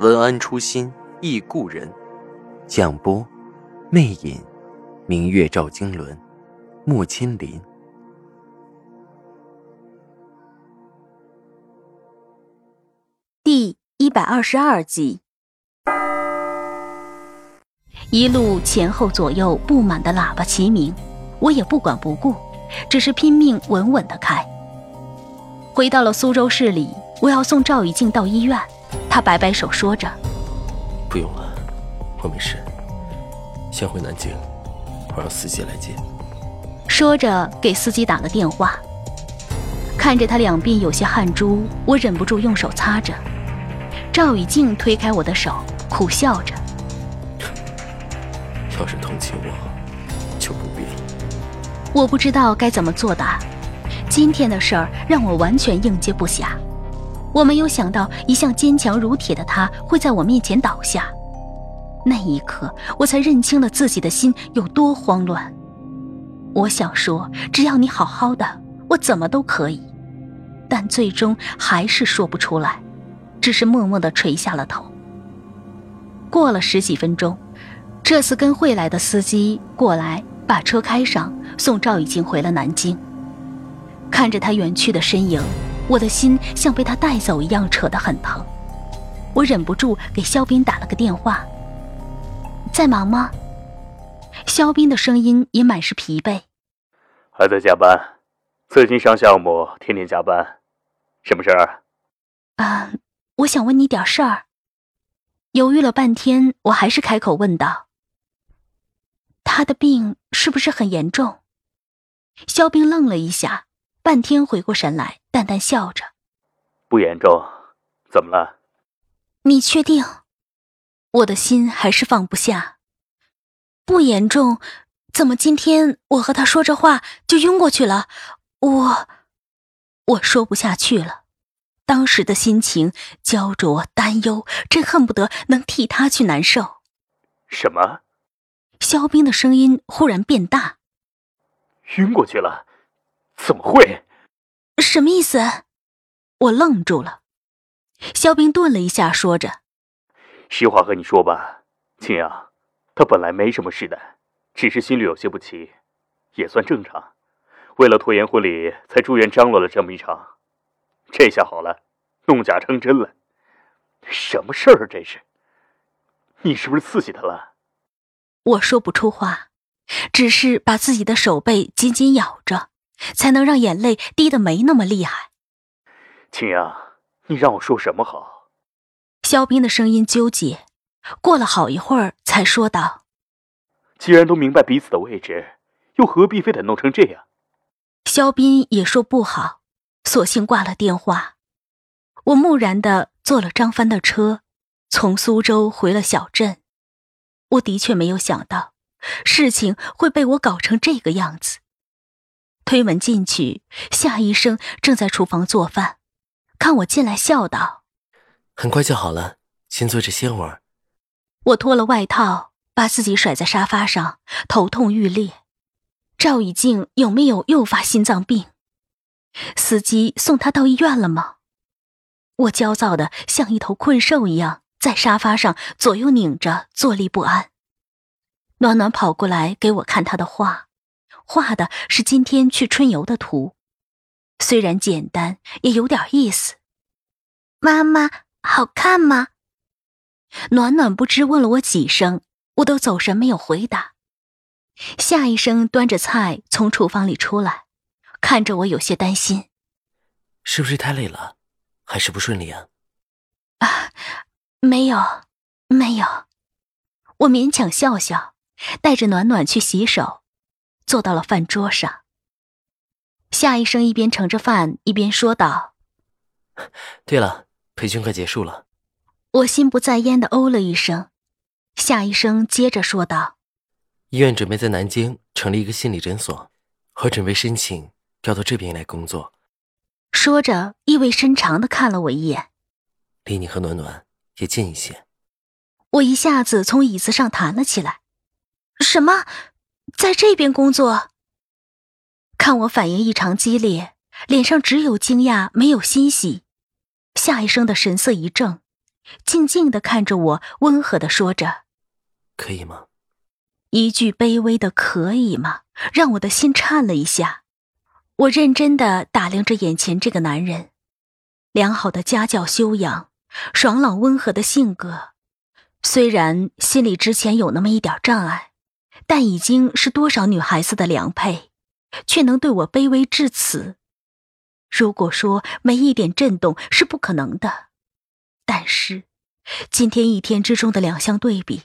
文安初心忆故人，蒋波，魅影，明月照经纶，木千林。第一百二十二集，一路前后左右布满的喇叭齐鸣，我也不管不顾，只是拼命稳稳的开。回到了苏州市里，我要送赵雨静到医院。他摆摆手，说着：“不用了，我没事。先回南京，我让司机来接。”说着，给司机打了电话。看着他两鬓有些汗珠，我忍不住用手擦着。赵以静推开我的手，苦笑着：“要是同情我，就不必了。”我不知道该怎么作答。今天的事儿让我完全应接不暇。我没有想到，一向坚强如铁的他会在我面前倒下。那一刻，我才认清了自己的心有多慌乱。我想说，只要你好好的，我怎么都可以。但最终还是说不出来，只是默默地垂下了头。过了十几分钟，这次跟会来的司机过来，把车开上，送赵以静回了南京。看着他远去的身影。我的心像被他带走一样，扯得很疼。我忍不住给肖斌打了个电话。在忙吗？肖斌的声音也满是疲惫。还在加班，最近上项目天天加班，什么事儿？啊，我想问你点事儿。犹豫了半天，我还是开口问道：“他的病是不是很严重？”肖斌愣了一下。半天回过神来，淡淡笑着：“不严重，怎么了？你确定？我的心还是放不下。不严重，怎么今天我和他说着话就晕过去了？我……我说不下去了。当时的心情焦灼、担忧，真恨不得能替他去难受。什么？肖冰的声音忽然变大：晕过去了。”怎么会？什么意思？我愣住了。肖冰顿了一下，说着：“实话和你说吧，青阳，他本来没什么事的，只是心里有些不齐，也算正常。为了拖延婚礼，才住院张罗了这么一场。这下好了，弄假成真了。什么事儿？这是？你是不是刺激他了？”我说不出话，只是把自己的手背紧紧咬着。才能让眼泪滴得没那么厉害。青阳，你让我说什么好？肖斌的声音纠结，过了好一会儿才说道：“既然都明白彼此的位置，又何必非得弄成这样？”肖斌也说不好，索性挂了电话。我木然的坐了张帆的车，从苏州回了小镇。我的确没有想到，事情会被我搞成这个样子。推门进去，夏医生正在厨房做饭，看我进来，笑道：“很快就好了，先坐着歇会儿。”我脱了外套，把自己甩在沙发上，头痛欲裂。赵以静有没有诱发心脏病？司机送他到医院了吗？我焦躁的像一头困兽一样，在沙发上左右拧着，坐立不安。暖暖跑过来给我看他的画。画的是今天去春游的图，虽然简单，也有点意思。妈妈，好看吗？暖暖不知问了我几声，我都走神没有回答。夏医生端着菜从厨房里出来，看着我有些担心：“是不是太累了，还是不顺利啊？”啊，没有，没有。我勉强笑笑，带着暖暖去洗手。坐到了饭桌上，夏医生一边盛着饭，一边说道：“对了，培训快结束了。”我心不在焉的哦了一声，夏医生接着说道：“医院准备在南京成立一个心理诊所，我准备申请调到这边来工作。”说着，意味深长的看了我一眼，离你和暖暖也近一些。我一下子从椅子上弹了起来。什么，在这边工作？看我反应异常激烈，脸上只有惊讶，没有欣喜。夏医生的神色一怔。静静的看着我，温和的说着：“可以吗？”一句卑微的“可以吗”，让我的心颤了一下。我认真的打量着眼前这个男人，良好的家教修养，爽朗温和的性格。虽然心里之前有那么一点障碍，但已经是多少女孩子的良配，却能对我卑微至此。如果说没一点震动是不可能的。但是，今天一天之中的两相对比，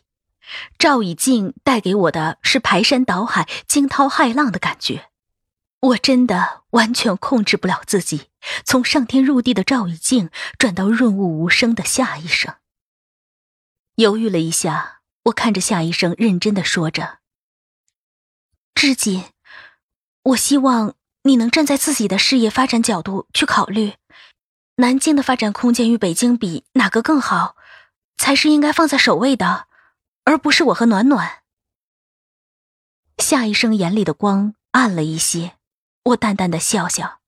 赵以静带给我的是排山倒海、惊涛骇浪的感觉。我真的完全控制不了自己，从上天入地的赵以静转到润物无声的夏医生。犹豫了一下，我看着夏医生，认真的说着：“至锦，我希望你能站在自己的事业发展角度去考虑。”南京的发展空间与北京比，哪个更好，才是应该放在首位的，而不是我和暖暖。夏医生眼里的光暗了一些，我淡淡的笑笑，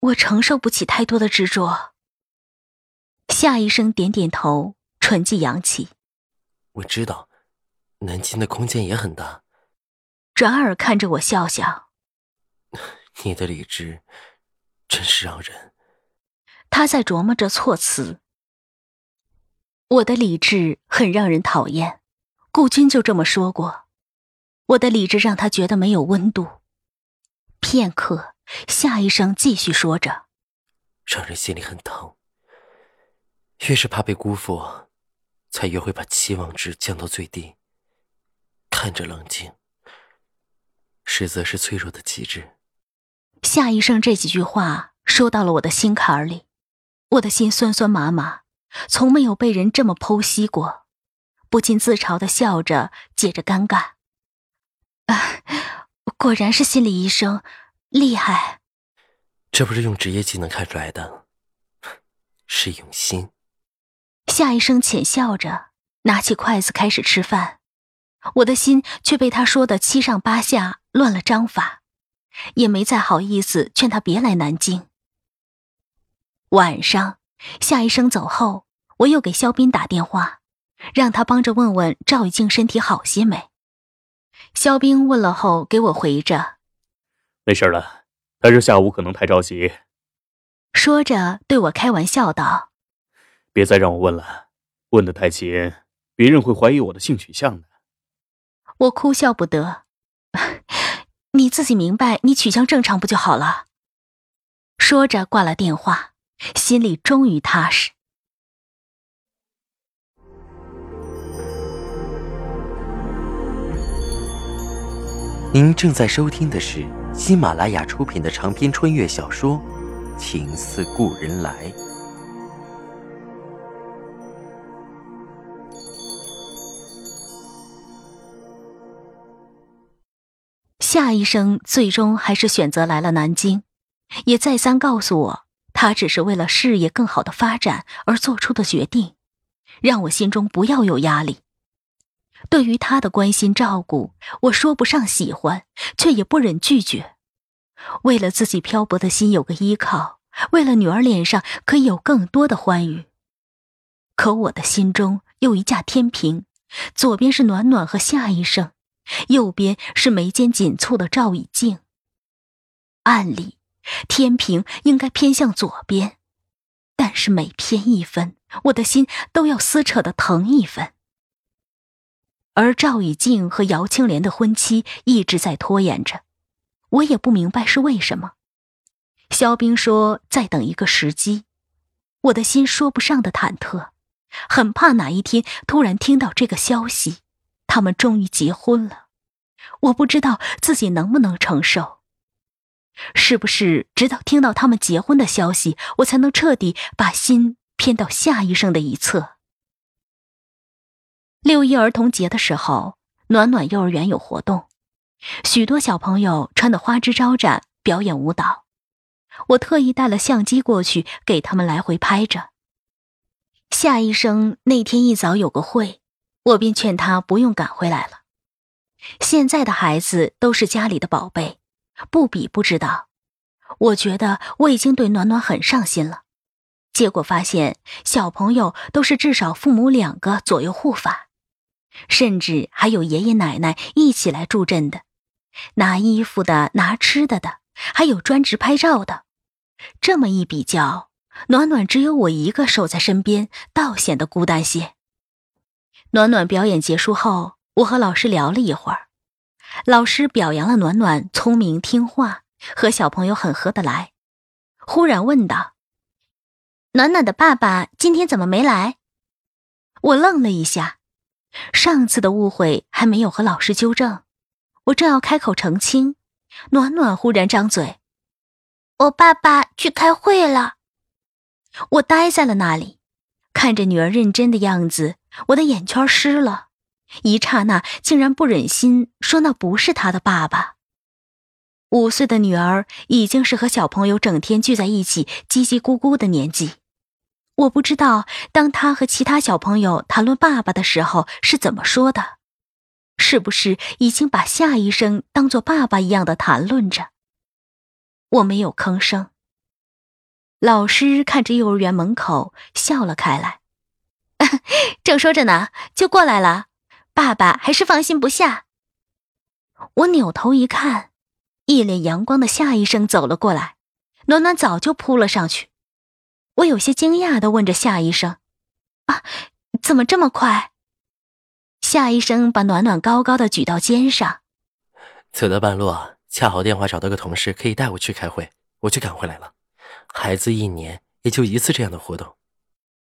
我承受不起太多的执着。夏医生点点头，唇际扬起，我知道，南京的空间也很大。转而看着我笑笑，你的理智。真是让人。他在琢磨着措辞。我的理智很让人讨厌，顾军就这么说过。我的理智让他觉得没有温度。片刻，夏医生继续说着：“让人心里很疼。越是怕被辜负，才越会把期望值降到最低。看着冷静，实则是脆弱的极致。”夏医生这几句话说到了我的心坎里，我的心酸酸麻麻，从没有被人这么剖析过，不禁自嘲的笑着，解着尴尬。啊，果然是心理医生，厉害。这不是用职业技能看出来的，是用心。夏医生浅笑着，拿起筷子开始吃饭，我的心却被他说的七上八下，乱了章法。也没再好意思劝他别来南京。晚上，夏医生走后，我又给肖斌打电话，让他帮着问问赵玉静身体好些没。肖斌问了后，给我回着：“没事了，他是下午可能太着急。”说着对我开玩笑道：“别再让我问了，问的太勤，别人会怀疑我的性取向的。”我哭笑不得。你自己明白，你取向正常不就好了？说着挂了电话，心里终于踏实。您正在收听的是喜马拉雅出品的长篇穿越小说《情似故人来》。夏医生最终还是选择来了南京，也再三告诉我，他只是为了事业更好的发展而做出的决定，让我心中不要有压力。对于他的关心照顾，我说不上喜欢，却也不忍拒绝。为了自己漂泊的心有个依靠，为了女儿脸上可以有更多的欢愉，可我的心中有一架天平，左边是暖暖和夏医生。右边是眉间紧蹙的赵以静。按理，天平应该偏向左边，但是每偏一分，我的心都要撕扯的疼一分。而赵以静和姚青莲的婚期一直在拖延着，我也不明白是为什么。肖冰说再等一个时机，我的心说不上的忐忑，很怕哪一天突然听到这个消息。他们终于结婚了，我不知道自己能不能承受。是不是直到听到他们结婚的消息，我才能彻底把心偏到夏医生的一侧。六一儿童节的时候，暖暖幼儿园有活动，许多小朋友穿得花枝招展，表演舞蹈。我特意带了相机过去，给他们来回拍着。夏医生那天一早有个会，我便劝他不用赶回来了。现在的孩子都是家里的宝贝，不比不知道。我觉得我已经对暖暖很上心了，结果发现小朋友都是至少父母两个左右护法，甚至还有爷爷奶奶一起来助阵的，拿衣服的，拿吃的的，还有专职拍照的。这么一比较，暖暖只有我一个守在身边，倒显得孤单些。暖暖表演结束后，我和老师聊了一会儿，老师表扬了暖暖聪明听话。和小朋友很合得来，忽然问道：“暖暖的爸爸今天怎么没来？”我愣了一下，上次的误会还没有和老师纠正，我正要开口澄清，暖暖忽然张嘴：“我爸爸去开会了。”我呆在了那里，看着女儿认真的样子，我的眼圈湿了，一刹那竟然不忍心说那不是他的爸爸。五岁的女儿已经是和小朋友整天聚在一起叽叽咕咕的年纪，我不知道当他和其他小朋友谈论爸爸的时候是怎么说的，是不是已经把夏医生当做爸爸一样的谈论着？我没有吭声。老师看着幼儿园门口笑了开来，正说着呢，就过来了，爸爸还是放心不下。我扭头一看。一脸阳光的夏医生走了过来，暖暖早就扑了上去。我有些惊讶的问着夏医生：“啊，怎么这么快？”夏医生把暖暖高高的举到肩上，走到半路，恰好电话找到个同事可以带我去开会，我就赶回来了。孩子一年也就一次这样的活动。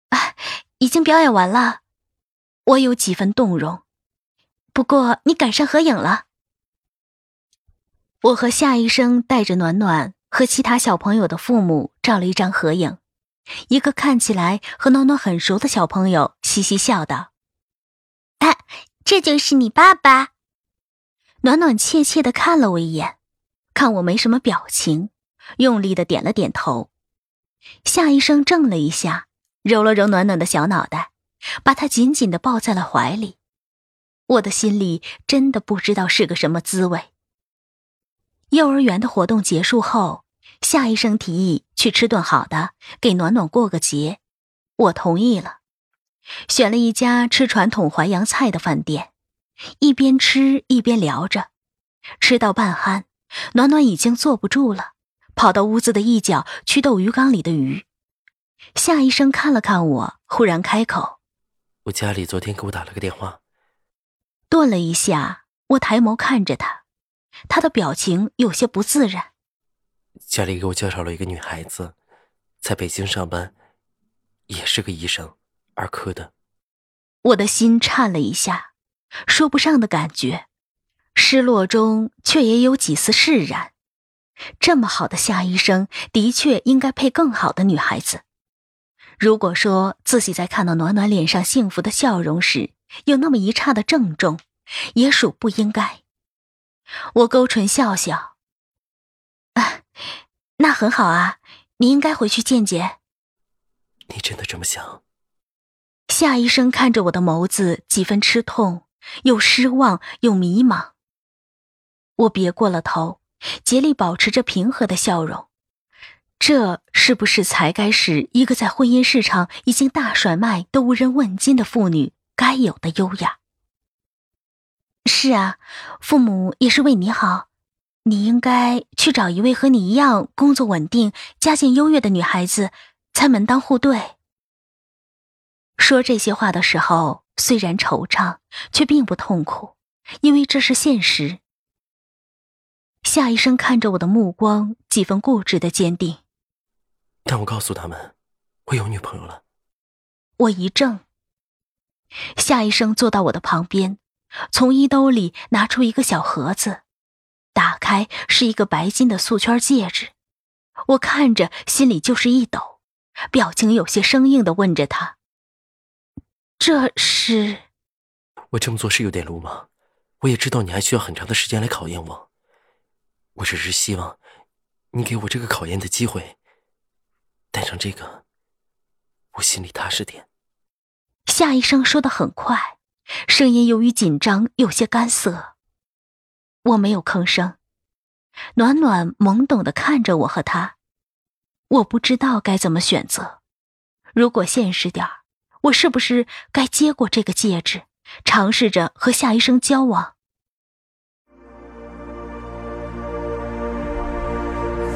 啊，已经表演完了，我有几分动容。不过你赶上合影了。我和夏医生带着暖暖和其他小朋友的父母照了一张合影，一个看起来和暖暖很熟的小朋友嘻嘻笑道：“啊，这就是你爸爸。”暖暖怯怯的看了我一眼，看我没什么表情，用力的点了点头。夏医生怔了一下，揉了揉暖暖的小脑袋，把她紧紧的抱在了怀里。我的心里真的不知道是个什么滋味。幼儿园的活动结束后，夏医生提议去吃顿好的，给暖暖过个节。我同意了，选了一家吃传统淮扬菜的饭店，一边吃一边聊着。吃到半酣，暖暖已经坐不住了，跑到屋子的一角去逗鱼缸里的鱼。夏医生看了看我，忽然开口：“我家里昨天给我打了个电话。”顿了一下，我抬眸看着他。他的表情有些不自然。家里给我介绍了一个女孩子，在北京上班，也是个医生，儿科的。我的心颤了一下，说不上的感觉，失落中却也有几丝释然。这么好的夏医生，的确应该配更好的女孩子。如果说自己在看到暖暖脸上幸福的笑容时，有那么一刹的郑重，也属不应该。我勾唇笑笑，啊，那很好啊，你应该回去见见。你真的这么想？夏医生看着我的眸子，几分吃痛，又失望又迷茫。我别过了头，竭力保持着平和的笑容。这是不是才该是一个在婚姻市场已经大甩卖都无人问津的妇女该有的优雅？是啊，父母也是为你好，你应该去找一位和你一样工作稳定、家境优越的女孩子，才门当户对。说这些话的时候，虽然惆怅，却并不痛苦，因为这是现实。夏医生看着我的目光，几分固执的坚定。但我告诉他们，我有女朋友了。我一怔。夏医生坐到我的旁边。从衣兜里拿出一个小盒子，打开是一个白金的素圈戒指。我看着心里就是一抖，表情有些生硬的问着他：“这是？我这么做是有点鲁莽，我也知道你还需要很长的时间来考验我。我只是希望你给我这个考验的机会，带上这个，我心里踏实点。”夏医生说的很快，声音由于紧张有些干涩。我没有吭声，暖暖懵懂的看着我和他，我不知道该怎么选择。如果现实点我是不是该接过这个戒指，尝试着和夏医生交往？